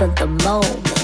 of the moment.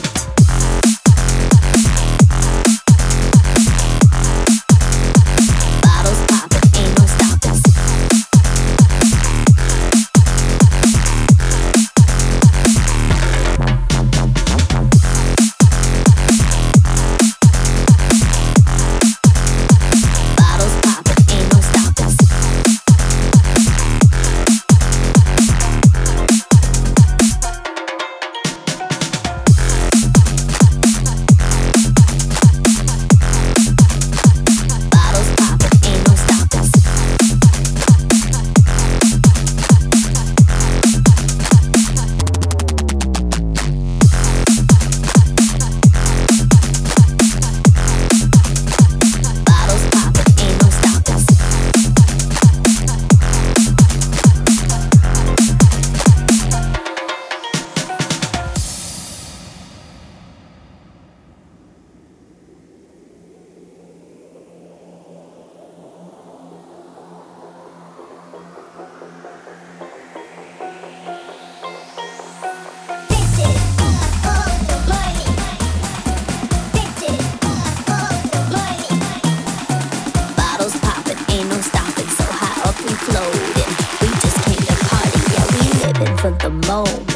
For the moment.